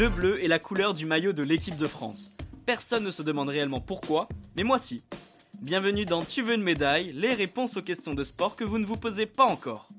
Le bleu est la couleur du maillot de l'équipe de France. Personne ne se demande réellement pourquoi, mais moi si. Bienvenue dans Tu veux une médaille, les réponses aux questions de sport que vous ne vous posez pas encore.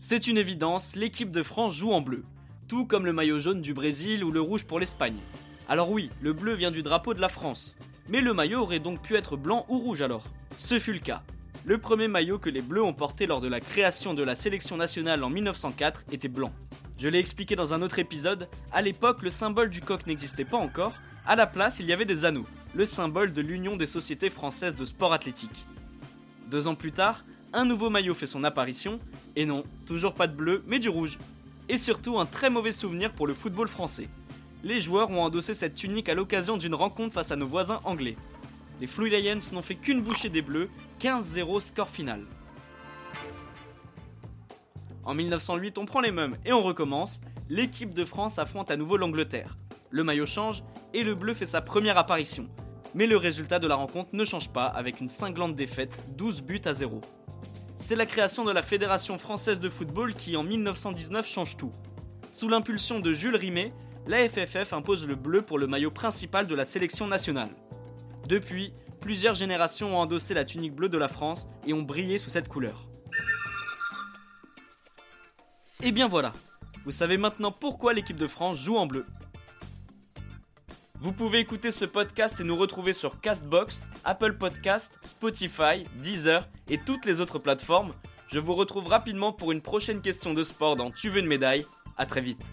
C'est une évidence, l'équipe de France joue en bleu, tout comme le maillot jaune du Brésil ou le rouge pour l'Espagne. Alors oui, le bleu vient du drapeau de la France, mais le maillot aurait donc pu être blanc ou rouge alors. Ce fut le cas. Le premier maillot que les Bleus ont porté lors de la création de la sélection nationale en 1904 était blanc. Je l'ai expliqué dans un autre épisode, à l'époque le symbole du coq n'existait pas encore, à la place il y avait des anneaux, le symbole de l'Union des sociétés françaises de sport athlétique. Deux ans plus tard, un nouveau maillot fait son apparition, et non, toujours pas de bleu, mais du rouge. Et surtout un très mauvais souvenir pour le football français. Les joueurs ont endossé cette tunique à l'occasion d'une rencontre face à nos voisins anglais. Les Fluid Lions n'ont fait qu'une bouchée des bleus, 15-0 score final. En 1908, on prend les mêmes et on recommence. L'équipe de France affronte à nouveau l'Angleterre. Le maillot change et le bleu fait sa première apparition. Mais le résultat de la rencontre ne change pas avec une cinglante défaite, 12 buts à 0. C'est la création de la Fédération française de football qui en 1919 change tout. Sous l'impulsion de Jules Rimet, la FFF impose le bleu pour le maillot principal de la sélection nationale. Depuis, plusieurs générations ont endossé la tunique bleue de la France et ont brillé sous cette couleur. Et bien voilà, vous savez maintenant pourquoi l'équipe de France joue en bleu. Vous pouvez écouter ce podcast et nous retrouver sur Castbox, Apple Podcast, Spotify, Deezer et toutes les autres plateformes. Je vous retrouve rapidement pour une prochaine question de sport dans Tu veux une médaille. À très vite.